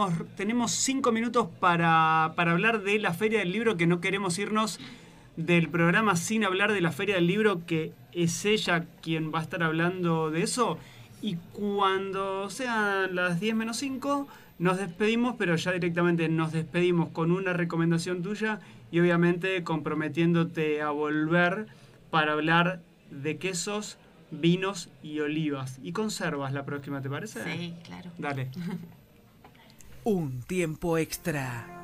tenemos, tenemos cinco minutos para, para hablar de la Feria del Libro, que no queremos irnos del programa sin hablar de la Feria del Libro, que es ella quien va a estar hablando de eso. Y cuando sean las 10 menos 5, nos despedimos, pero ya directamente nos despedimos con una recomendación tuya y obviamente comprometiéndote a volver para hablar de quesos, vinos y olivas. Y conservas la próxima, ¿te parece? Sí, claro. Dale. Un tiempo extra.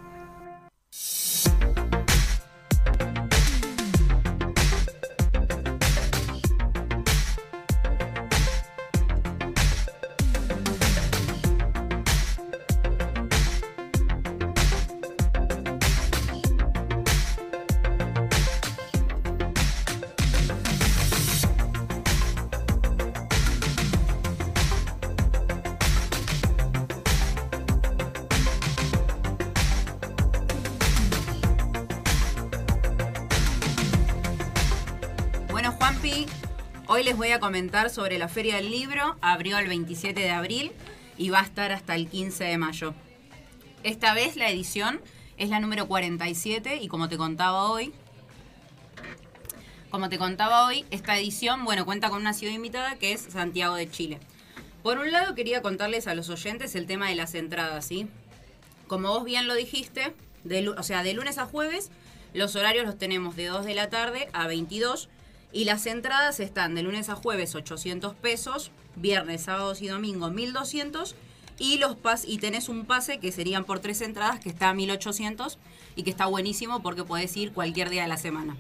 Hoy les voy a comentar sobre la Feria del Libro. Abrió el 27 de abril y va a estar hasta el 15 de mayo. Esta vez la edición es la número 47 y como te contaba hoy, como te contaba hoy, esta edición, bueno, cuenta con una ciudad invitada que es Santiago de Chile. Por un lado quería contarles a los oyentes el tema de las entradas, ¿sí? Como vos bien lo dijiste, o sea, de lunes a jueves, los horarios los tenemos de 2 de la tarde a 22 y las entradas están de lunes a jueves 800 pesos, viernes, sábados y domingo 1200 y los pas y tenés un pase que serían por tres entradas que está a 1800 y que está buenísimo porque podés ir cualquier día de la semana.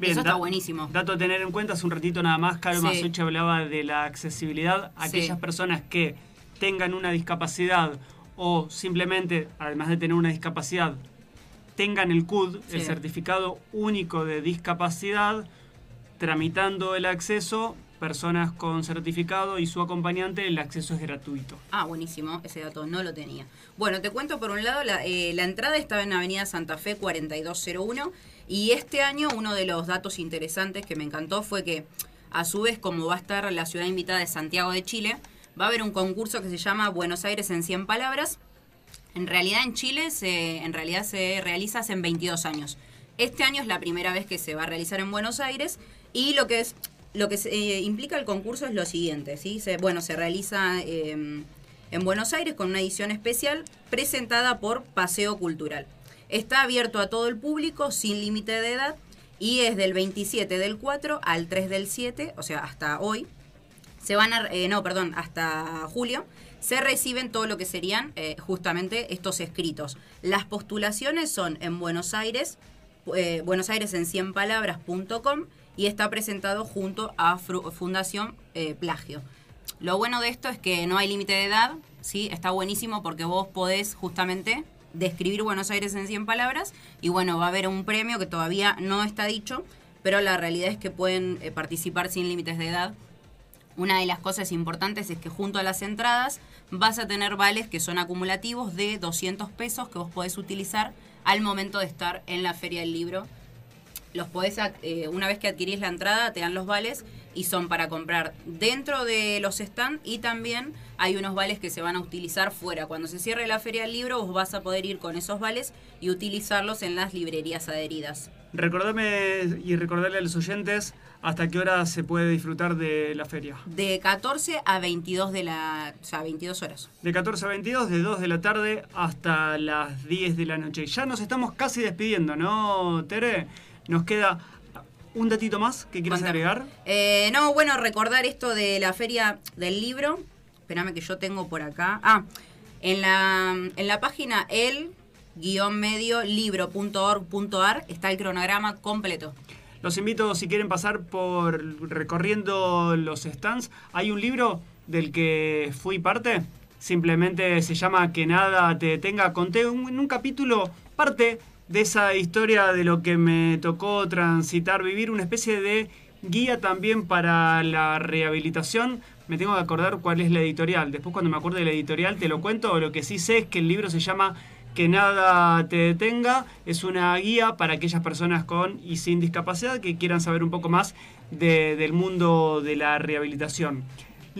Eso está buenísimo. Dato a tener en cuenta, hace un ratito nada más, Caro Sí. Hablaba de la accesibilidad. Aquellas Sí. personas que tengan una discapacidad o simplemente, además de tener una discapacidad, tengan el CUD, el certificado único de discapacidad, tramitando el acceso, personas con certificado y su acompañante, el acceso es gratuito. Ah, buenísimo, ese dato no lo tenía. Bueno, te cuento por un lado, la, eh, entrada estaba en Avenida Santa Fe 4201 y este año uno de los datos interesantes que me encantó fue que a su vez como va a estar la ciudad invitada de Santiago de Chile, va a haber un concurso que se llama Buenos Aires en 100 palabras. En realidad en Chile se, en realidad se realiza hace 22 años. Este año es la primera vez que se va a realizar en Buenos Aires y lo que es lo que eh, implica el concurso es lo siguiente, ¿sí? Bueno, se realiza eh, en Buenos Aires con una edición especial presentada por Paseo Cultural. Está abierto a todo el público sin límite de edad y es del 27 del 4 al 3 del 7, o sea, hasta hoy. Se van eh, no, perdón, hasta julio, se reciben todo lo que serían justamente estos escritos. Las postulaciones son en Buenos Aires, eh, Buenos Aires en 100 palabras.com y está presentado junto a Fundación eh, Plagio. Lo bueno de esto es que no hay límite de edad, ¿sí? Está buenísimo porque vos podés justamente describir Buenos Aires en 100 palabras y bueno, va a haber un premio que todavía no está dicho, pero la realidad es que pueden eh, participar sin límites de edad. Una de las cosas importantes es que junto a las entradas vas a tener vales que son acumulativos de 200 pesos que vos podés utilizar al momento de estar en la feria del libro. Los podés, eh, una vez que adquirís la entrada, te dan los vales y son para comprar dentro de los stands y también hay unos vales que se van a utilizar fuera. Cuando se cierre la feria del libro, vos vas a poder ir con esos vales y utilizarlos en las librerías adheridas. Recordame y recordarle a los oyentes hasta qué hora se puede disfrutar de la feria. De 14 a 22 de la, o sea, 22 horas. De 14 a 22, de 2 de la tarde hasta las 10 de la noche. Ya nos estamos casi despidiendo, ¿no, Tere? Nos queda un datito más que quieras agregar. Eh, no, bueno, recordar esto de la feria del libro. Espérame que yo tengo por acá. Ah, en la, en la página el-medio libro.org.ar está el cronograma completo. Los invito, si quieren pasar por recorriendo los stands, hay un libro del que fui parte, simplemente se llama Que nada te detenga. Conté un- en un capítulo parte de esa historia de lo que me tocó transitar, vivir, una especie de guía también para la rehabilitación. Me tengo que acordar cuál es la editorial. Después cuando me acuerde de la editorial te lo cuento. Lo que sí sé es que el libro se llama que nada te detenga. Es una guía para aquellas personas con y sin discapacidad que quieran saber un poco más de- del mundo de la rehabilitación.